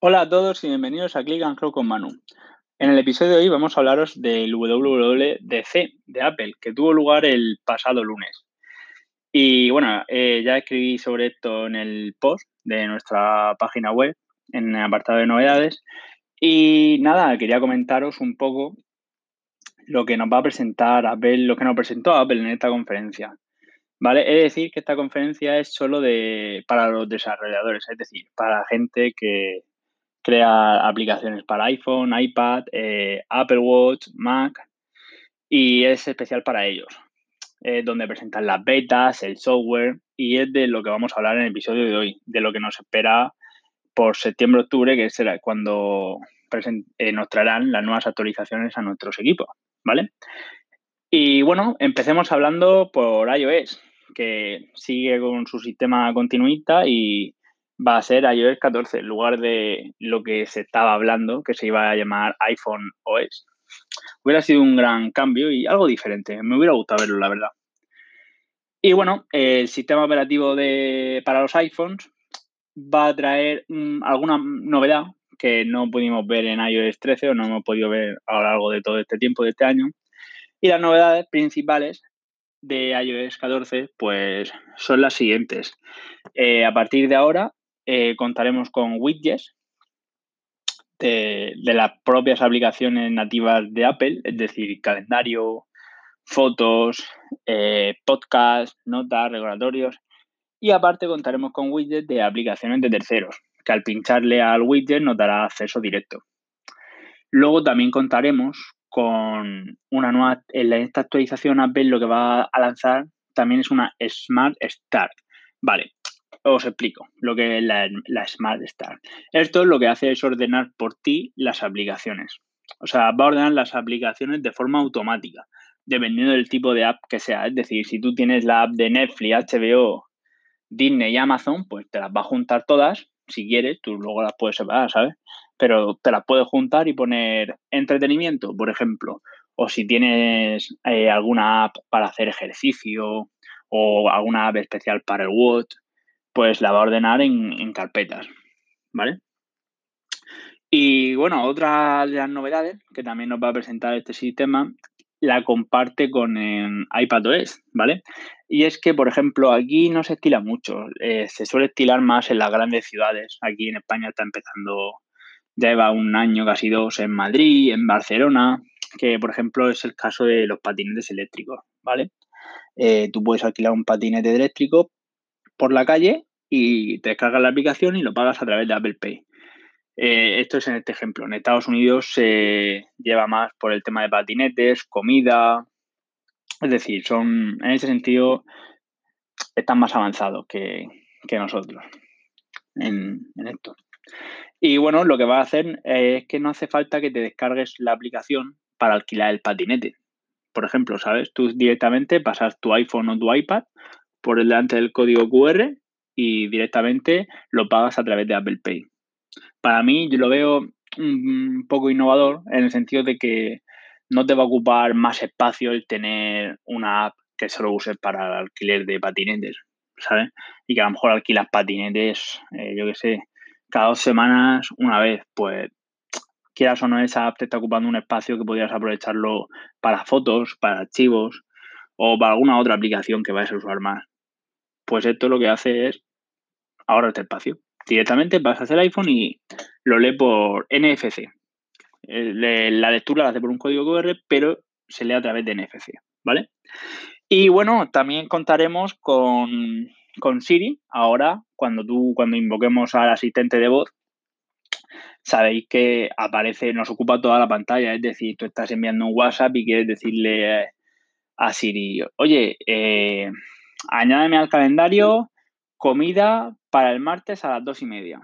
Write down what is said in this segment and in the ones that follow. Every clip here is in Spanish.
Hola a todos y bienvenidos a Click and con Manu. En el episodio de hoy vamos a hablaros del WWDC de Apple, que tuvo lugar el pasado lunes. Y bueno, eh, ya escribí sobre esto en el post de nuestra página web, en el apartado de novedades. Y nada, quería comentaros un poco lo que nos va a presentar Apple, lo que nos presentó Apple en esta conferencia. ¿Vale? Es decir, que esta conferencia es solo de, para los desarrolladores, es decir, para gente que, crea aplicaciones para iPhone, iPad, eh, Apple Watch, Mac y es especial para ellos, Es donde presentan las betas, el software y es de lo que vamos a hablar en el episodio de hoy, de lo que nos espera por septiembre-octubre, que será cuando eh, nos traerán las nuevas actualizaciones a nuestros equipos, ¿vale? Y bueno, empecemos hablando por iOS, que sigue con su sistema continuista y va a ser iOS 14 en lugar de lo que se estaba hablando, que se iba a llamar iPhone OS. Hubiera sido un gran cambio y algo diferente. Me hubiera gustado verlo, la verdad. Y bueno, el sistema operativo de, para los iPhones va a traer mm, alguna novedad que no pudimos ver en iOS 13 o no hemos podido ver a lo largo de todo este tiempo, de este año. Y las novedades principales de iOS 14 pues son las siguientes. Eh, a partir de ahora eh, contaremos con widgets de, las propias aplicaciones nativas de Apple, es decir, calendario, fotos, eh, podcast, notas, recordatorios. Y aparte contaremos con widgets de aplicaciones de terceros, que al pincharle al widget nos dará acceso directo. Luego también contaremos con una nueva, en esta actualización Apple lo que va a lanzar también es una Smart Start. Vale, os explico lo que es la, Smart Start. Esto lo que hace es ordenar por ti las aplicaciones. O sea, va a ordenar las aplicaciones de forma automática, dependiendo del tipo de app que sea. Es decir, si tú tienes la app de Netflix, HBO, Disney y Amazon, pues te las va a juntar todas. Si quieres, tú luego las puedes separar, ¿sabes? Pero te las puedes juntar y poner entretenimiento, por ejemplo. O si tienes eh, alguna app para hacer ejercicio o alguna app especial para el Watch, pues la va a ordenar en, carpetas, ¿vale? Y bueno, otra de las novedades que también nos va a presentar este sistema la comparte con iPadOS, ¿vale? Y es que, por ejemplo, aquí no se estila mucho, eh, se suele estilar más en las grandes ciudades. Aquí en España está empezando, ya lleva un año, casi dos, en Madrid, en Barcelona, que por ejemplo es el caso de los patinetes eléctricos, ¿vale? Eh, tú puedes alquilar un patinete eléctrico por la calle y te descargas la aplicación y lo pagas a través de Apple Pay. Eh, esto es en este ejemplo. En Estados Unidos se lleva más por el tema de patinetes, comida. Es decir, son en ese sentido están más avanzados que, nosotros en, esto. Y bueno, lo que va a hacer es que no hace falta que te descargues la aplicación para alquilar el patinete. Por ejemplo, ¿sabes? Tú directamente pasas tu iPhone o tu iPad por delante del código QR y directamente lo pagas a través de Apple Pay. Para mí, yo lo veo un poco innovador en el sentido de que no te va a ocupar más espacio el tener una app que solo uses para el alquiler de patinetes, ¿sabes? Y que a lo mejor alquilas patinetes, eh, yo qué sé, cada dos semanas, una vez, pues quieras o no, esa app te está ocupando un espacio que podrías aprovecharlo para fotos, para archivos o para alguna otra aplicación que vayas a usar más. Pues esto lo que hace es ahora este espacio. Directamente hacer el iPhone y lo lee por NFC. Eh, la lectura la hace por un código QR, pero se lee a través de NFC, ¿vale? Y bueno, también contaremos con, con Siri. Ahora, cuando tú, cuando invoquemos al asistente de voz, sabéis que aparece, nos ocupa toda la pantalla. Es decir, tú estás enviando un WhatsApp y quieres decirle a Siri, oye, eh, añádeme al calendario comida para el martes a las dos y media.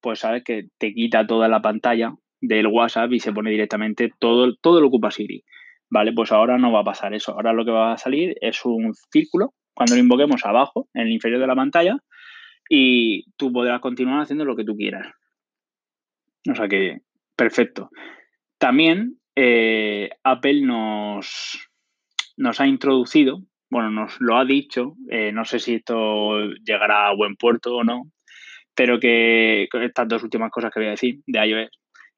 Pues sabes que te quita toda la pantalla del WhatsApp y se pone directamente todo, todo lo ocupa Siri. Vale, pues ahora no va a pasar eso. Ahora lo que va a salir es un círculo cuando lo invoquemos abajo, en el inferior de la pantalla, y tú podrás continuar haciendo lo que tú quieras. O sea que, perfecto. También eh, Apple nos, nos ha introducido bueno, nos lo ha dicho, eh, no sé si esto llegará a buen puerto o no, pero que estas dos últimas cosas que voy a decir de iOS,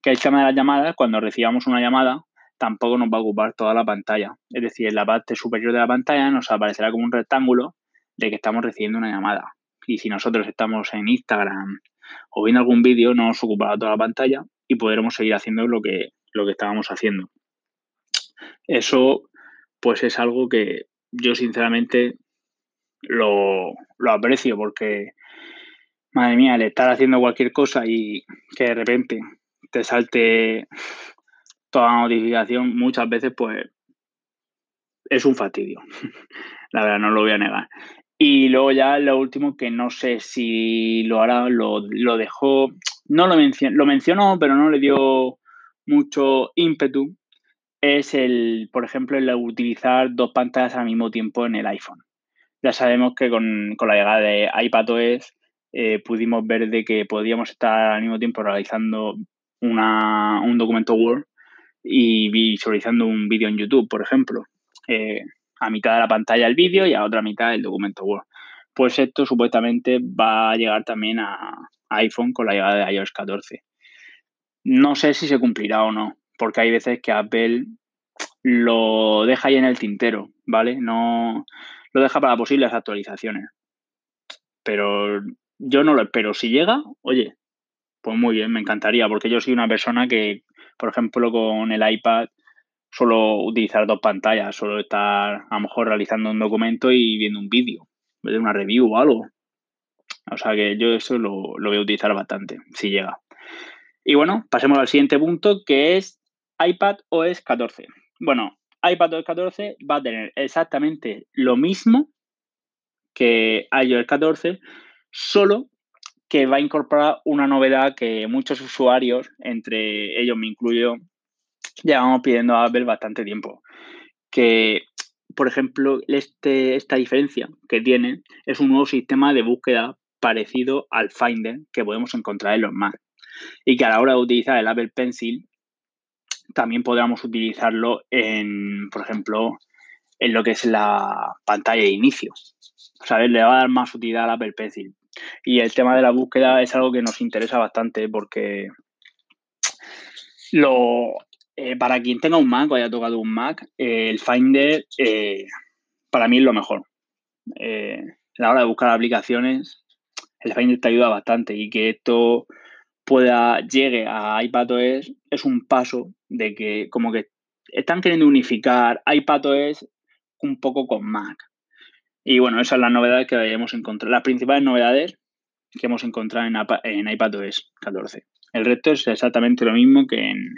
que el tema de las llamadas, cuando recibamos una llamada, tampoco nos va a ocupar toda la pantalla. Es decir, en la parte superior de la pantalla nos aparecerá como un rectángulo de que estamos recibiendo una llamada. Y si nosotros estamos en Instagram o viendo algún vídeo, no nos ocupará toda la pantalla y podremos seguir haciendo lo que, lo que estábamos haciendo. Eso, pues es algo que yo sinceramente lo, aprecio porque, madre mía, el estar haciendo cualquier cosa y que de repente te salte toda la notificación, muchas veces pues es un fastidio. la verdad, no lo voy a negar. Y luego ya lo último, que no sé si lo hará, lo, dejó, no lo mencionó, lo mencionó, pero no le dio mucho ímpetu, es el, por ejemplo, el utilizar dos pantallas al mismo tiempo en el iPhone. Ya sabemos que con, la llegada de iPadOS eh, pudimos ver de que podíamos estar al mismo tiempo realizando una, un documento Word y visualizando un vídeo en YouTube, por ejemplo. Eh, a mitad de la pantalla el vídeo y a otra mitad el documento Word. Pues esto supuestamente va a llegar también a, iPhone con la llegada de iOS 14. No sé si se cumplirá o no, porque hay veces que Apple lo deja ahí en el tintero, ¿vale? No lo deja para posibles actualizaciones. Pero yo no lo espero. Si llega, oye, pues muy bien, me encantaría, porque yo soy una persona que, por ejemplo, con el iPad solo utilizar dos pantallas, solo estar a lo mejor realizando un documento y viendo un vídeo, de una review o algo. O sea que yo eso lo voy a utilizar bastante, si llega. Y bueno, pasemos al siguiente punto, que es iPad OS 14. Bueno, iPad OS 14 va a tener exactamente lo mismo que iOS 14, solo que va a incorporar una novedad que muchos usuarios, entre ellos me incluyo, llevamos pidiendo a Apple bastante tiempo. Que, por ejemplo, este, esta diferencia que tiene es un nuevo sistema de búsqueda parecido al Finder que podemos encontrar en los Mac. Y que a la hora de utilizar el Apple Pencil, también podríamos utilizarlo en, por ejemplo, en lo que es la pantalla de inicio. ¿Sabes? Le va a dar más utilidad al Apple Pencil. Y el tema de la búsqueda es algo que nos interesa bastante porque lo, eh, para quien tenga un Mac o haya tocado un Mac, eh, el Finder eh, para mí es lo mejor. a la hora de buscar aplicaciones, el Finder te ayuda bastante y que esto pueda llegue a iPadOS es un paso de que como que están queriendo unificar iPadOS un poco con Mac. Y bueno, esas son las novedades que hemos encontrado. Las principales novedades que hemos encontrado en, en iPadOS 14. El resto es exactamente lo mismo que en,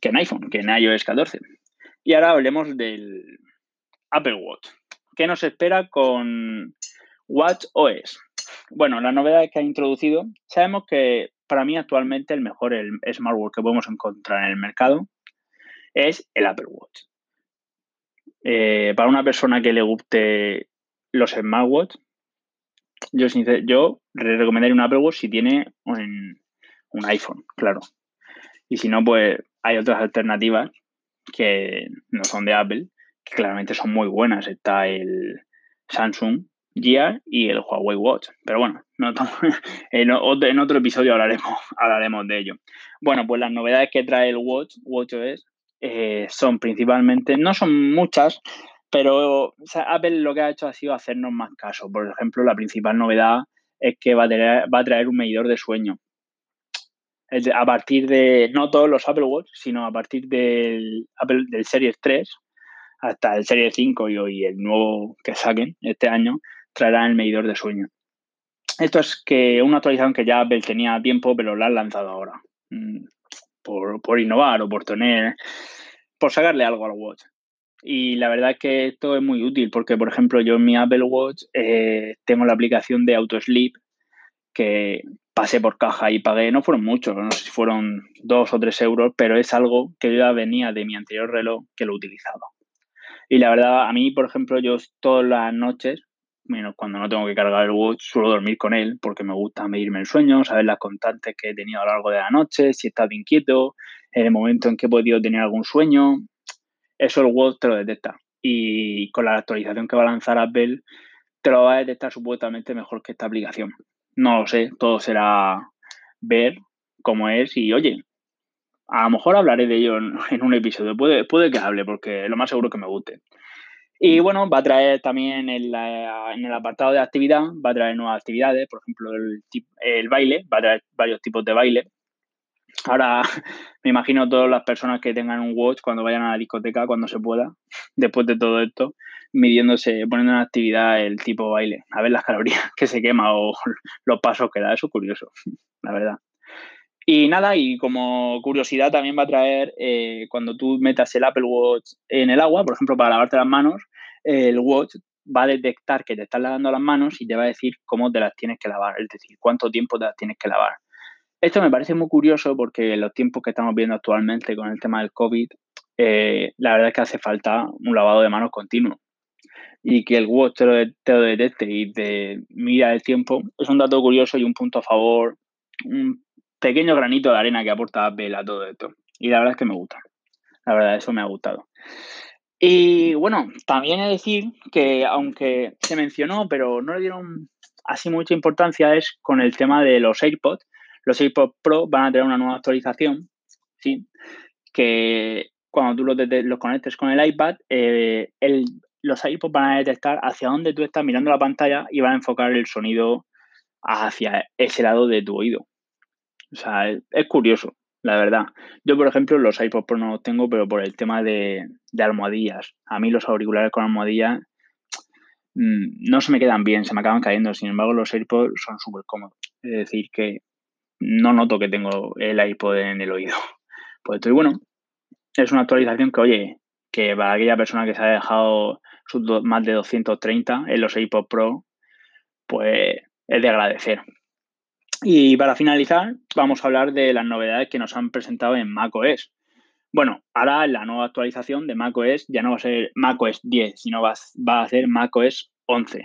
que en iPhone, que en iOS 14. Y ahora hablemos del Apple Watch. ¿Qué nos espera con Watch OS? Bueno, las novedades que ha introducido, sabemos que para mí actualmente el mejor el smartwatch que podemos encontrar en el mercado es el Apple Watch. Eh, para una persona que le guste los smartwatch, yo, recomendaría un Apple Watch si tiene un, un iPhone, claro. Y si no, pues hay otras alternativas que no son de Apple, que claramente son muy buenas. Está el Samsung Gear y el Huawei Watch. Pero bueno, no en, otro episodio hablaremos, hablaremos de ello. Bueno, pues las novedades que trae el Watch, WatchOS, eh, son principalmente, no son muchas, pero Apple lo que ha hecho ha sido hacernos más caso. Por ejemplo, la principal novedad es que va va a traer un medidor de sueño a partir de, no todos los Apple Watch, sino a partir del, Apple, del Series 3 hasta el Series 5 y hoy el nuevo que saquen este año, traerán el medidor de sueño. Esto es que una actualización que ya Apple tenía tiempo, pero la han lanzado ahora. Mm, por, innovar o por tener, por sacarle algo al Watch. Y la verdad es que esto es muy útil porque, por ejemplo, yo en mi Apple Watch eh, tengo la aplicación de Auto Sleep que pasé por caja y pagué, no fueron muchos, no sé si fueron dos o tres euros, pero es algo que ya venía de mi anterior reloj que lo utilizaba. Y la verdad, a mí, por ejemplo, yo todas las noches, menos cuando no tengo que cargar el watch, suelo dormir con él porque me gusta medirme el sueño, saber las constantes que he tenido a lo largo de la noche, si he estado inquieto, en el momento en que he podido tener algún sueño. Eso el watch te lo detecta. Y con la actualización que va a lanzar Apple, te lo va a detectar supuestamente mejor que esta aplicación. no lo sé, todo será ver cómo es y oye, a lo mejor hablaré de ello en, un episodio, puede, puede que hable porque lo más seguro que me guste. Y bueno, va a traer también en, el apartado de actividad, va a traer nuevas actividades, por ejemplo, el, el baile, va a traer varios tipos de baile. Ahora me imagino todas las personas que tengan un watch cuando vayan a la discoteca, cuando se pueda, después de todo esto, midiéndose, poniendo en actividad el tipo baile, a ver las calorías que se quema o los pasos que da. Eso es curioso, la verdad. Y nada, y como curiosidad también va a traer, eh, cuando tú metas el Apple Watch en el agua, por ejemplo, para lavarte las manos, el Watch va a detectar que te estás lavando las manos y te va a decir cómo te las tienes que lavar, es decir, cuánto tiempo te las tienes que lavar. Esto me parece muy curioso porque en los tiempos que estamos viendo actualmente con el tema del COVID, eh, la verdad es que hace falta un lavado de manos continuo. Y que el watch te lo, detecte y te mira el tiempo es un dato curioso y un punto a favor, un pequeño granito de arena que aporta Apple a todo esto. Y la verdad es que me gusta. La verdad, eso me ha gustado. Y bueno, también he de decir que aunque se mencionó, pero no le dieron así mucha importancia, es con el tema de los AirPods. Los AirPods Pro van a tener una nueva actualización, ¿sí? Que cuando tú los, conectes con el iPad, eh, los AirPods van a detectar hacia dónde tú estás mirando la pantalla y van a enfocar el sonido hacia ese lado de tu oído. O sea, es, curioso, la verdad. Yo, por ejemplo, los iPods Pro no los tengo, pero por el tema de, almohadillas. A mí los auriculares con almohadillas mm, no se me quedan bien, se me acaban cayendo. Sin embargo, los AirPods son súper cómodos. Es decir, que no noto que tengo el iPod en el oído. Pues estoy bueno. Es una actualización que, oye, que para aquella persona que se ha dejado sus más de 230 en los AirPods Pro, pues es de agradecer. Y para finalizar, vamos a hablar de las novedades que nos han presentado en macOS. Bueno, ahora la nueva actualización de macOS ya no va a ser macOS 10, sino va, a ser macOS 11.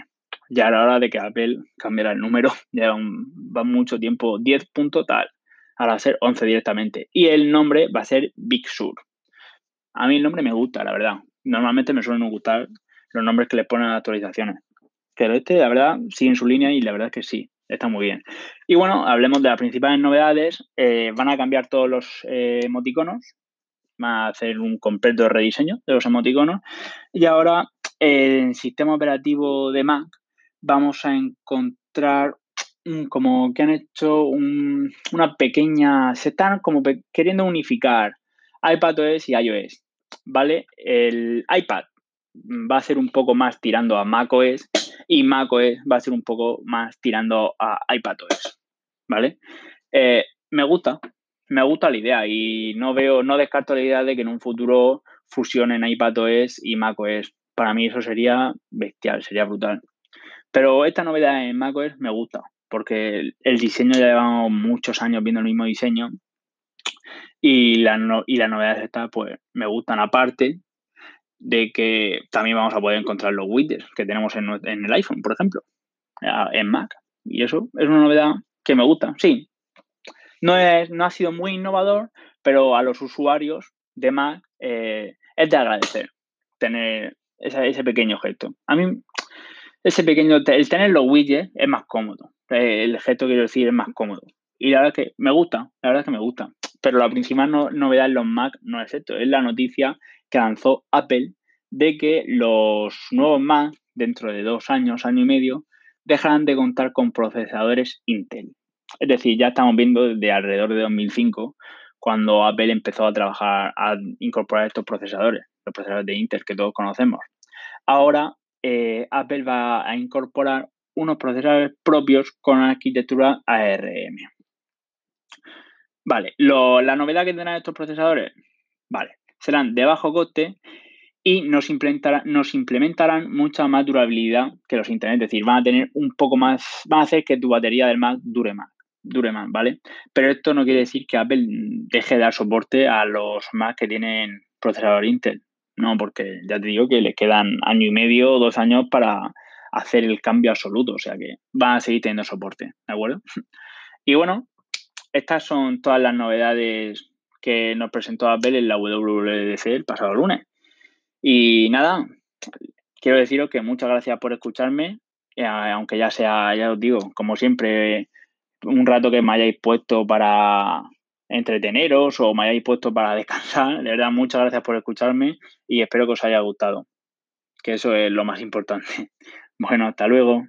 Ya era hora de que Apple cambiara el número, ya va mucho tiempo, 10 punto tal, ahora va a ser 11 directamente. Y el nombre va a ser Big Sur. A mí el nombre me gusta, la verdad. Normalmente me suelen gustar los nombres que le ponen a las actualizaciones. Pero este, la verdad, sigue en su línea y la verdad es que sí. Está muy bien. Y bueno, hablemos de las principales novedades. Eh, van a cambiar todos los eh, emoticonos. Van a hacer un completo rediseño de los emoticonos. Y ahora en sistema operativo de Mac vamos a encontrar como que han hecho una pequeña. Se están como queriendo unificar iPadOS y iOS. ¿Vale? El iPad va a ser un poco más tirando a macOS y macOS va a ser un poco más tirando a iPadOS, ¿vale? Eh, me gusta, me gusta la idea y no veo, no descarto la idea de que en un futuro fusionen iPadOS y macOS. Para mí eso sería bestial, sería brutal. Pero esta novedad en macOS me gusta porque el, diseño ya llevamos muchos años viendo el mismo diseño y, la y las novedades estas pues me gustan aparte de que también vamos a poder encontrar los widgets que tenemos en, el iPhone, por ejemplo, en Mac. Y eso es una novedad que me gusta. Sí, no, es, no ha sido muy innovador, pero a los usuarios de Mac eh, es de agradecer tener ese, pequeño gesto. A mí, ese pequeño, el tener los widgets es más cómodo. El gesto, quiero decir, es más cómodo. Y la verdad que me gusta, la verdad que me gusta. Pero la principal novedad en los Mac no es esto, es la noticia que lanzó Apple de que los nuevos Mac, dentro de dos años, año y medio, dejarán de contar con procesadores Intel. Es decir, ya estamos viendo desde alrededor de 2005, cuando Apple empezó a trabajar, a incorporar estos procesadores, los procesadores de Intel que todos conocemos. Ahora, eh, Apple va a incorporar unos procesadores propios con arquitectura ARM. Vale, la novedad que tendrán estos procesadores, vale, serán de bajo coste y nos implementarán, nos implementarán mucha más durabilidad que los Internet. Es decir, van a tener un poco más, van a hacer que tu batería del Mac dure más, dure más, ¿vale? Pero esto no quiere decir que Apple deje de dar soporte a los Mac que tienen procesador Intel. No, porque ya te digo que les quedan año y medio o dos años para hacer el cambio absoluto. O sea que van a seguir teniendo soporte, ¿de acuerdo? Y bueno, estas son todas las novedades que nos presentó Apple en la WWDC el pasado lunes. Y nada, quiero deciros que muchas gracias por escucharme aunque ya sea, ya os digo, como siempre, un rato que me hayáis puesto para entreteneros o me hayáis puesto para descansar. De verdad, muchas gracias por escucharme y espero que os haya gustado, que eso es lo más importante. Bueno, hasta luego.